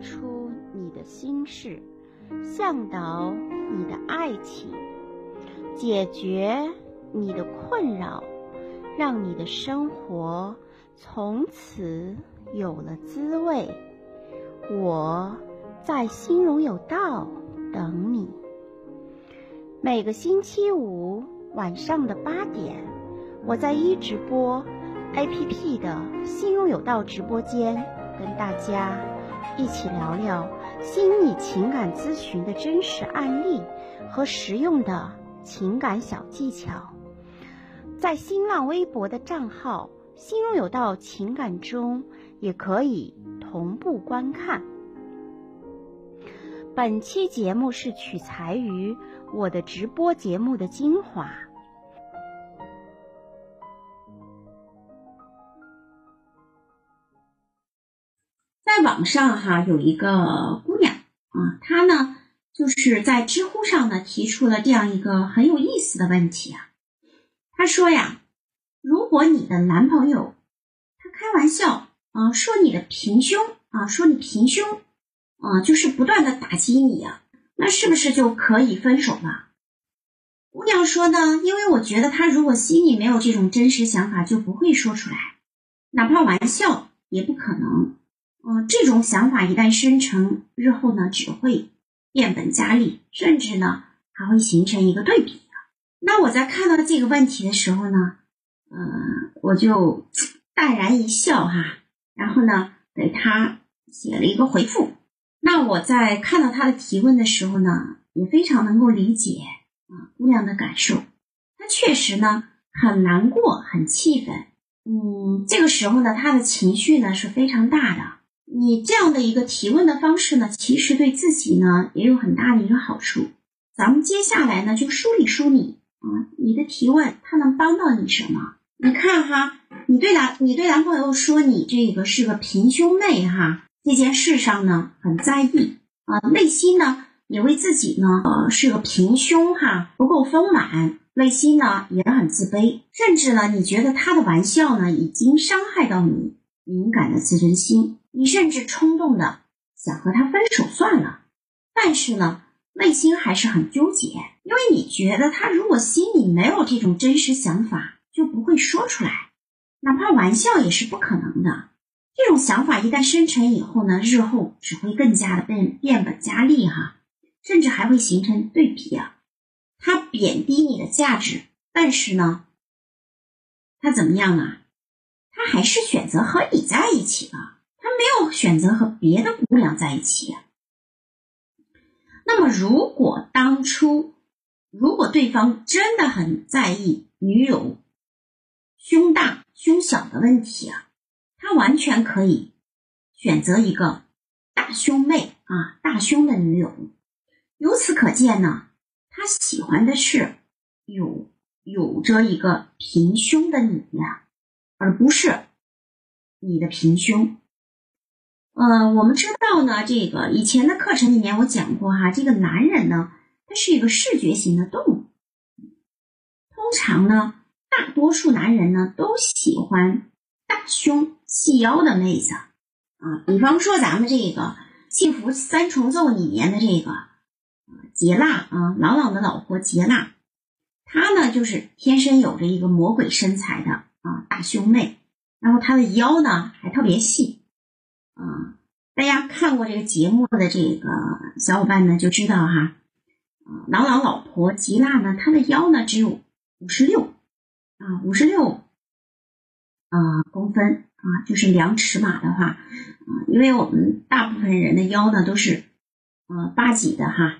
出你的心事，向导你的爱情，解决你的困扰，让你的生活从此有了滋味。我在心荣有道等你。每个星期五晚上的八点，我在一直播 APP 的心荣有道直播间，跟大家一起聊聊心理情感咨询的真实案例和实用的情感小技巧。在新浪微博的账号“心荣有道情感”中，也可以同步观看。本期节目是取材于。我的直播节目的精华，网上哈有一个姑娘啊，她呢就是在知乎上呢提出了这样一个很有意思的问题啊。她说呀，如果你的男朋友他开玩笑啊，说你的平胸啊，说你平胸啊，就是不断的打击你啊。那是不是就可以分手了？姑娘说呢，因为我觉得他如果心里没有这种真实想法，就不会说出来，哪怕玩笑也不可能。嗯，这种想法一旦生成，日后呢只会变本加厉，甚至呢还会形成一个对比。那我在看到这个问题的时候呢，嗯，我就淡然一笑哈，然后呢给他写了一个回复。那我在看到他的提问的时候呢，也非常能够理解啊姑娘的感受。她确实呢很难过，很气愤。嗯，这个时候呢，她的情绪呢是非常大的。你这样的一个提问的方式呢，其实对自己呢也有很大的一个好处。咱们接下来呢就梳理梳理啊，你的提问它能帮到你什么？你看哈，你对男你对男朋友说你这个是个平胸妹哈。这件事上呢，很在意啊，内心呢也为自己呢，呃，是个平胸哈，不够丰满，内心呢也很自卑，甚至呢，你觉得他的玩笑呢已经伤害到你敏感的自尊心，你甚至冲动的想和他分手算了，但是呢，内心还是很纠结，因为你觉得他如果心里没有这种真实想法，就不会说出来，哪怕玩笑也是不可能的。这种想法一旦生成以后呢，日后只会更加的变变本加厉哈，甚至还会形成对比啊。他贬低你的价值，但是呢，他怎么样啊？他还是选择和你在一起了，没有选择和别的姑娘在一起。那么，如果当初如果对方真的很在意女友胸大胸小的问题啊？他完全可以选择一个大胸妹啊，大胸的女友。由此可见呢，他喜欢的是有有着一个平胸的你呀，而不是你的平胸。呃，我们知道呢，这个以前的课程里面我讲过哈，这个男人呢，他是一个视觉型的动物。通常呢，大多数男人呢都喜欢大胸。细腰的妹子啊，比方说咱们这个《幸福三重奏》里面的这个杰娜啊，朗朗的老婆杰娜，她呢就是天生有着一个魔鬼身材的啊大胸妹，然后她的腰呢还特别细啊。大家看过这个节目的这个小伙伴呢就知道哈，啊朗朗老婆吉娜呢，她的腰呢只有五十六啊五十六啊公分。啊，就是量尺码的话，啊，因为我们大部分人的腰呢都是，呃，八几的哈，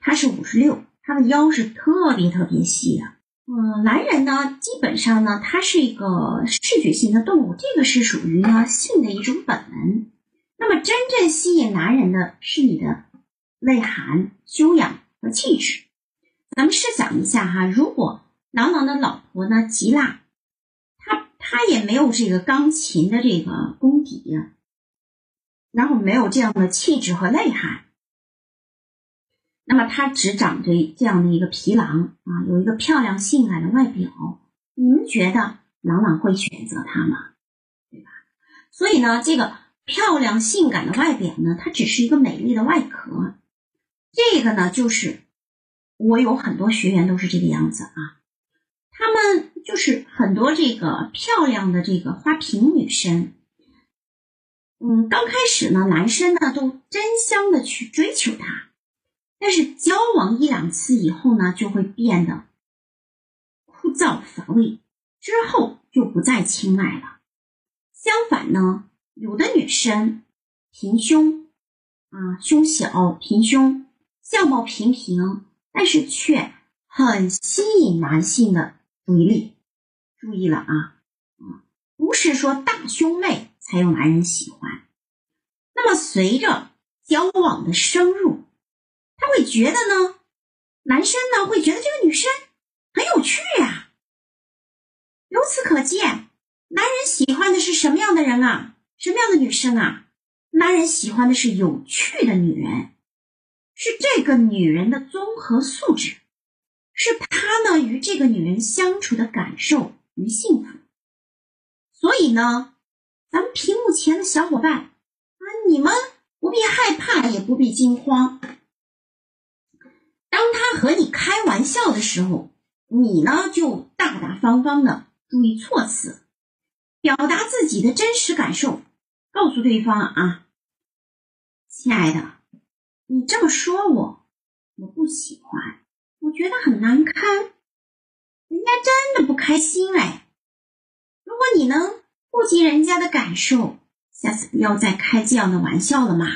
他是五十六，他的腰是特别特别细的。嗯，男人呢，基本上呢，他是一个视觉性的动物，这个是属于呢性的一种本能。那么，真正吸引男人的是你的内涵、修养和气质。咱们试想一下哈，如果郎朗的老婆呢，吉娜。她她也没有这个钢琴的这个功底，然后没有这样的气质和内涵，那么他只长着这样的一个皮囊啊，有一个漂亮性感的外表，你们觉得朗朗会选择他吗？对吧？所以呢，这个漂亮性感的外表呢，它只是一个美丽的外壳。这个呢，就是我有很多学员都是这个样子啊。他们就是很多这个漂亮的这个花瓶女生。嗯，刚开始呢，男生呢都争相的去追求她，但是交往一两次以后呢，就会变得枯燥乏味，之后就不再青睐了。相反呢，有的女生平胸啊，胸小，平胸，相貌平平，但是却很吸引男性的注意力。注意了啊，不是说大胸妹才有男人喜欢。那么随着交往的深入，他会觉得呢，男生呢会觉得这个女生很有趣呀。由此可见。男人喜欢的是什么样的人啊？什么样的女生啊？男人喜欢的是有趣的女人，是这个女人的综合素质，是他呢与这个女人相处的感受与幸福。所以呢，咱们屏幕前的小伙伴啊，你们不必害怕，也不必惊慌。当他和你开玩笑的时候，你呢就大大方方的注意措辞。表达自己的真实感受，告诉对方啊，亲爱的，你这么说我，我不喜欢，我觉得很难堪，人家真的不开心哎。如果你能顾及人家的感受，下次不要再开这样的玩笑了嘛，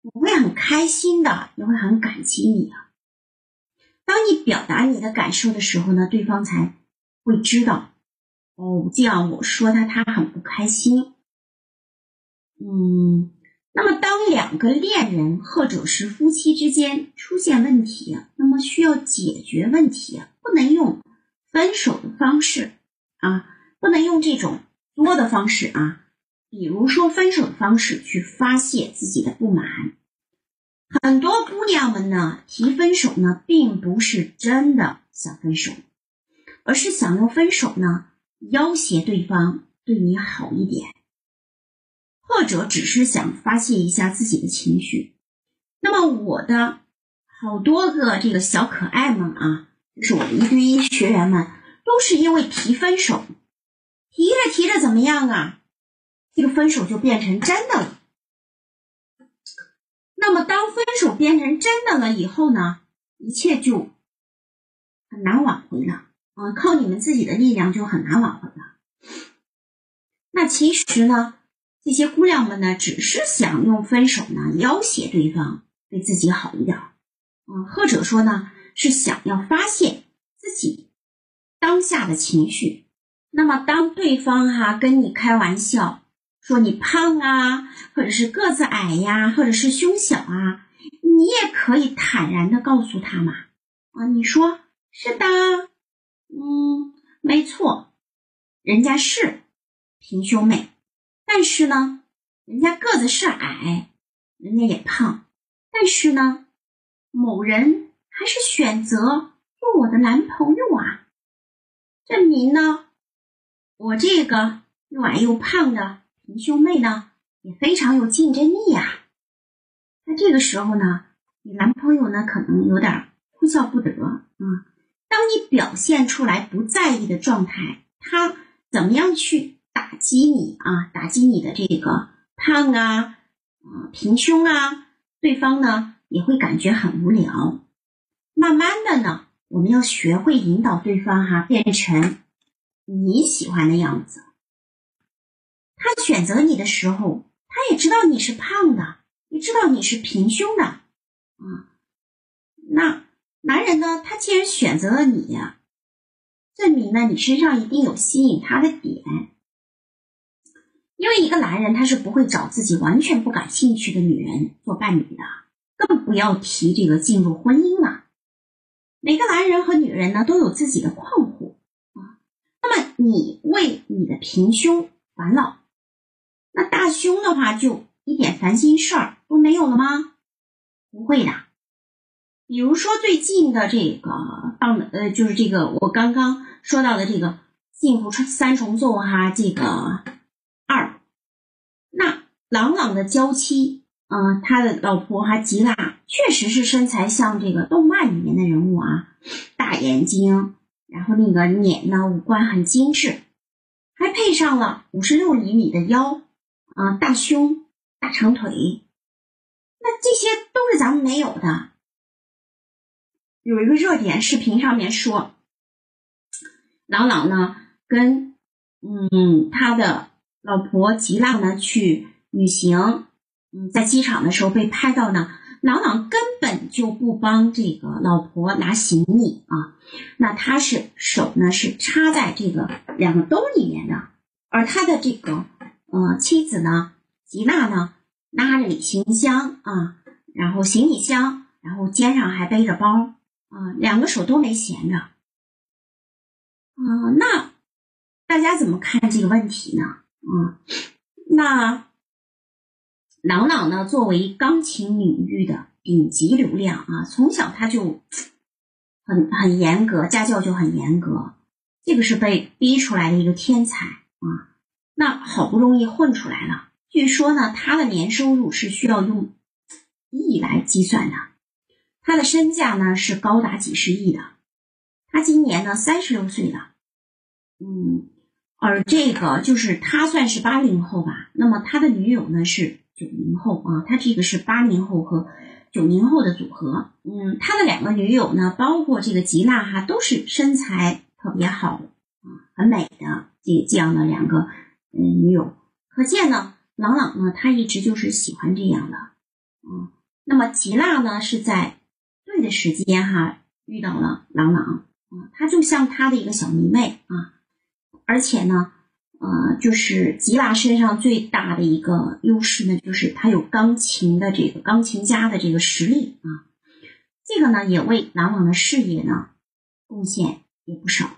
我会很开心的，也会很感激你啊。当你表达你的感受的时候呢，对方才会知道。哦，这样我说他，他很不开心。嗯，那么当两个恋人或者是夫妻之间出现问题，那么需要解决问题，不能用分手的方式啊，不能用这种作的方式啊。比如说分手的方式去发泄自己的不满。很多姑娘们呢提分手呢，并不是真的想分手，而是想用分手呢。要挟对方对你好一点，或者只是想发泄一下自己的情绪。那么我的好多个这个小可爱们啊，就是我的一对一学员们，都是因为提分手，提着提着怎么样啊？这个分手就变成真的了。那么当分手变成真的了以后呢，一切就很难挽回了。啊，靠你们自己的力量就很难挽回了。那其实呢，这些姑娘们呢，只是想用分手呢要挟对方对自己好一点，啊，或者说呢是想要发泄自己当下的情绪。那么当对方哈跟你开玩笑说你胖啊，或者是个子矮呀，或者是胸小啊，你也可以坦然的告诉他嘛，啊，你说是的。嗯，没错，人家是平胸妹，但是呢，人家个子是矮，人家也胖，但是呢，某人还是选择做我的男朋友啊，证明呢，我这个又矮又胖的平胸妹呢，也非常有竞争力呀。那这个时候呢，你男朋友呢，可能有点哭笑不得啊。当你表现出来不在意的状态，他怎么样去打击你啊？打击你的这个胖啊，啊平胸啊，对方呢也会感觉很无聊。慢慢的呢，我们要学会引导对方哈，变成你喜欢的样子。他选择你的时候，他也知道你是胖的，也知道你是平胸的，啊，那。男人呢，他既然选择了你，证明呢你身上一定有吸引他的点。因为一个男人他是不会找自己完全不感兴趣的女人做伴侣的，更不要提这个进入婚姻了。每个男人和女人呢都有自己的困惑啊。那么你为你的平胸烦恼，那大胸的话就一点烦心事儿都没有了吗？不会的。比如说最近的这个放呃，就是这个我刚刚说到的这个幸福三重奏哈，这个，朗朗的娇妻，嗯，他的老婆还吉娜，确实是身材像这个动漫里面的人物啊，大眼睛，然后那个脸呢，五官很精致，还配上了五十六厘米的腰，啊，大胸，大长腿，那这些都是咱们没有的。有一个热点视频上面说，朗朗呢跟嗯他的老婆吉娜呢去旅行，嗯，在机场的时候被拍到呢，朗朗根本就不帮这个老婆拿行李啊，那他是手呢是插在这个两个兜里面的，而他的这个呃妻子呢吉娜呢拉着旅行箱啊，然后行李箱，然后肩上还背着包。啊，两个手都没闲着。啊，那大家怎么看这个问题呢？啊，那朗朗呢，作为钢琴领域的顶级流量啊，从小他就很很严格，家教就很严格，这个是被逼出来的一个天才啊。那好不容易混出来了，据说呢，他的年收入是需要用亿来计算的。他的身价呢是高达几十亿的，他今年呢三十六岁了，嗯，而这个就是他算是八零后吧，那么他的女友呢是九零后啊，他这个是八零后和九零后的组合，嗯，他的两个女友呢，包括这个吉娜哈，都是身材特别好啊，很美的这这样的两个嗯女友，可见呢，朗朗呢他一直就是喜欢这样的，啊，那么吉娜呢是在。对的时间哈，遇到了朗朗啊，他就像他的一个小迷妹啊，而且呢，呃，就是吉娃身上最大的一个优势呢，就是他有钢琴的这个钢琴家的这个实力啊，这个呢也为郎朗的事业呢贡献也不少。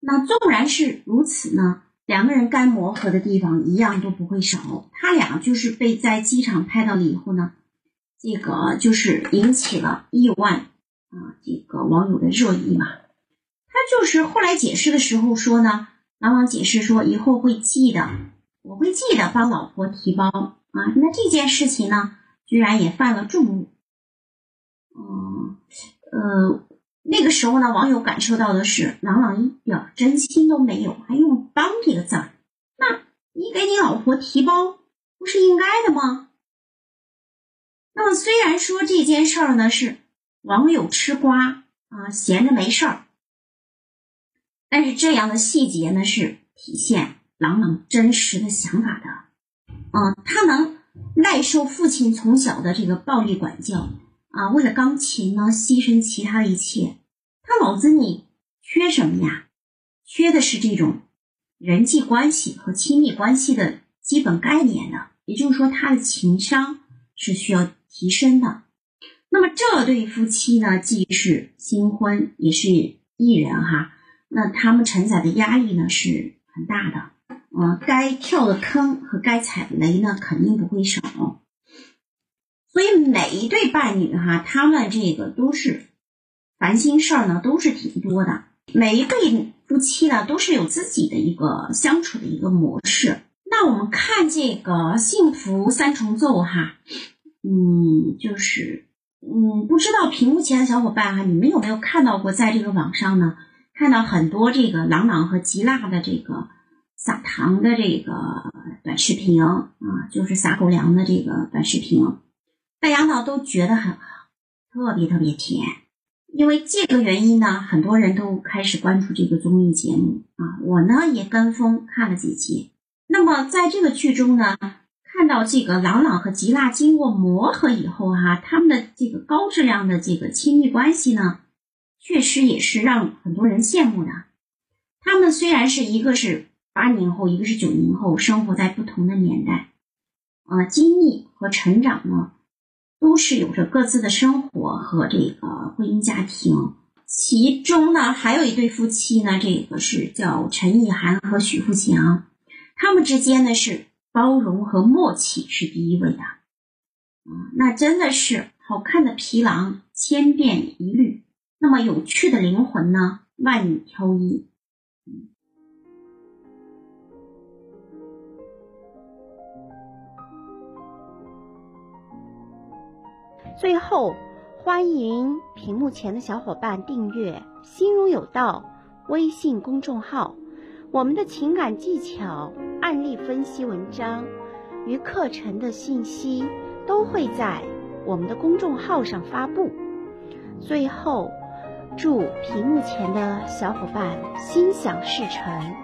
那纵然是如此呢，两个人该磨合的地方一样都不会少。他俩就是被在机场拍到了以后呢。这个就是引起了亿万啊，这个网友的热议嘛。他就是后来解释的时候说呢，朗朗解释说以后会记得，我会记得帮老婆提包啊。那这件事情呢，居然也犯了众怒。嗯呃，那个时候呢，网友感受到的是朗朗一点真心都没有，还用“帮”这个字儿。那你给你老婆提包，不是应该的吗？那么虽然说这件事儿呢是网友吃瓜啊，闲着没事儿，但是这样的细节呢是体现朗朗真实的想法的。啊，他能耐受父亲从小的这个暴力管教啊，为了钢琴呢牺牲其他的一切。他脑子里缺什么呀？缺的是这种人际关系和亲密关系的基本概念的。也就是说，他的情商是需要。提升的，那么这对夫妻呢，既是新婚，也是艺人哈，那他们承载的压力呢是很大的，嗯，该跳的坑和该踩的雷呢肯定不会少，所以每一对伴侣哈，他们这个都是烦心事儿呢，都是挺多的，每一对夫妻呢都是有自己的一个相处的一个模式。那我们看这个幸福三重奏哈。嗯，就是，嗯，不知道屏幕前的小伙伴哈，你们有没有看到过，在这个网上呢，看到很多这个朗朗和吉娜的这个撒糖的这个短视频啊，就是撒狗粮的这个短视频，大家呢都觉得很，特别特别甜。因为这个原因呢，很多人都开始关注这个综艺节目啊，我呢也跟风看了几集。那么在这个剧中呢。看到这个朗朗和吉娜经过磨合以后哈，他们的这个高质量的这个亲密关系呢，确实也是让很多人羡慕的。他们虽然是一个是八零后，一个是九零后，生活在不同的年代，啊，经历和成长呢，都是有着各自的生活和这个婚姻家庭。其中呢，还有一对夫妻呢，这个是叫陈意涵和许富强，他们之间呢是。包容和默契是第一位的，啊，那真的是好看的皮囊千变一律，那么有趣的灵魂呢？万里挑一。最后欢迎屏幕前的小伙伴订阅心如有道微信公众号我们的情感技巧案例分析文章与课程的信息都会在我们的公众号上发布。最后祝屏幕前的小伙伴心想事成。